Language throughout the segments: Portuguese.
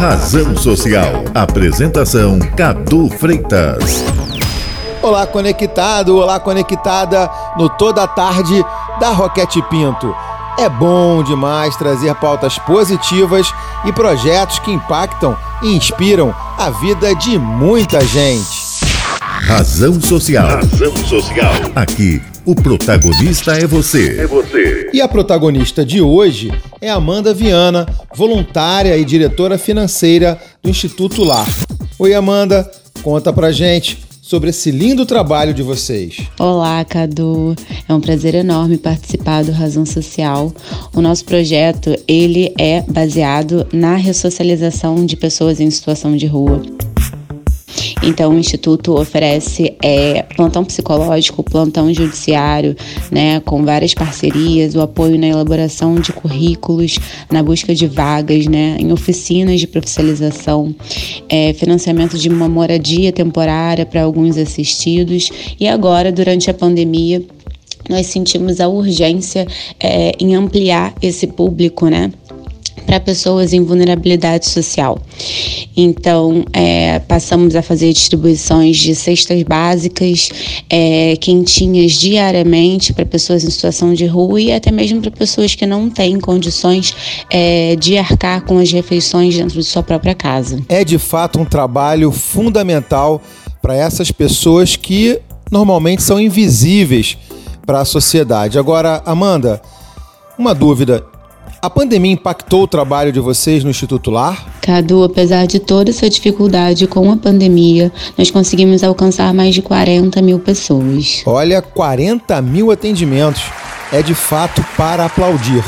Razão Social. Apresentação Cadu Freitas. Olá, conectado, olá, conectada no Toda Tarde da Roquete Pinto. É bom demais trazer pautas positivas e projetos que impactam e inspiram a vida de muita gente. Razão Social. Razão Social. Aqui, o protagonista é você. É você. E a protagonista de hoje é Amanda Viana, voluntária e diretora financeira do Instituto Lar. Oi, Amanda, conta pra gente sobre esse lindo trabalho de vocês. Olá, Cadu. É um prazer enorme participar do Razão Social. O nosso projeto, ele é baseado na ressocialização de pessoas em situação de rua. Então, o Instituto oferece é, plantão psicológico, plantão judiciário, né, com várias parcerias, o apoio na elaboração de currículos, na busca de vagas, né, em oficinas de profissionalização, é, financiamento de uma moradia temporária para alguns assistidos e agora, durante a pandemia, nós sentimos a urgência é, em ampliar esse público, né? para pessoas em vulnerabilidade social. Então, é, passamos a fazer distribuições de cestas básicas, é, quentinhas diariamente para pessoas em situação de rua e até mesmo para pessoas que não têm condições é, de arcar com as refeições dentro de sua própria casa. É de fato um trabalho fundamental para essas pessoas que normalmente são invisíveis para a sociedade. Agora, Amanda, uma dúvida. A pandemia impactou o trabalho de vocês no Instituto Lar? Cadu, apesar de toda essa dificuldade com a pandemia, nós conseguimos alcançar mais de 40 mil pessoas. Olha, 40 mil atendimentos. É de fato para aplaudir.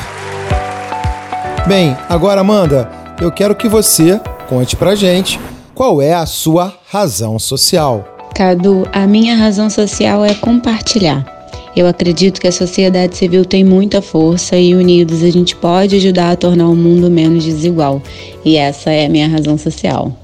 Bem, agora, Amanda, eu quero que você conte pra gente qual é a sua razão social. Cadu, a minha razão social é compartilhar. Eu acredito que a sociedade civil tem muita força e unidos a gente pode ajudar a tornar o mundo menos desigual. E essa é a minha razão social.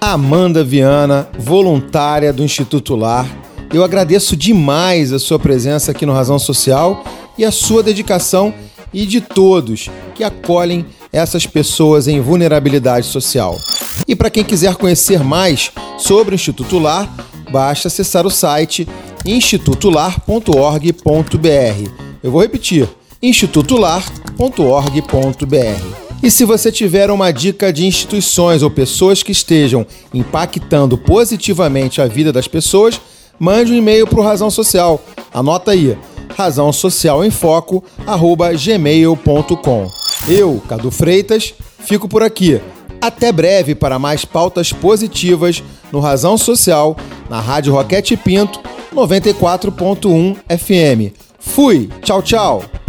Amanda Viana, voluntária do Instituto Lar. Eu agradeço demais a sua presença aqui no Razão Social e a sua dedicação e de todos que acolhem essas pessoas em vulnerabilidade social. E para quem quiser conhecer mais sobre o Instituto Lar, basta acessar o site institutolar.org.br. Eu vou repetir: institutolar.org.br. E se você tiver uma dica de instituições ou pessoas que estejam impactando positivamente a vida das pessoas, mande um e-mail para o Razão Social. Anota aí: razão social em foco gmail.com. Eu, Cadu Freitas, fico por aqui. Até breve para mais pautas positivas no Razão Social, na Rádio Roquete Pinto 94.1 FM. Fui, tchau, tchau.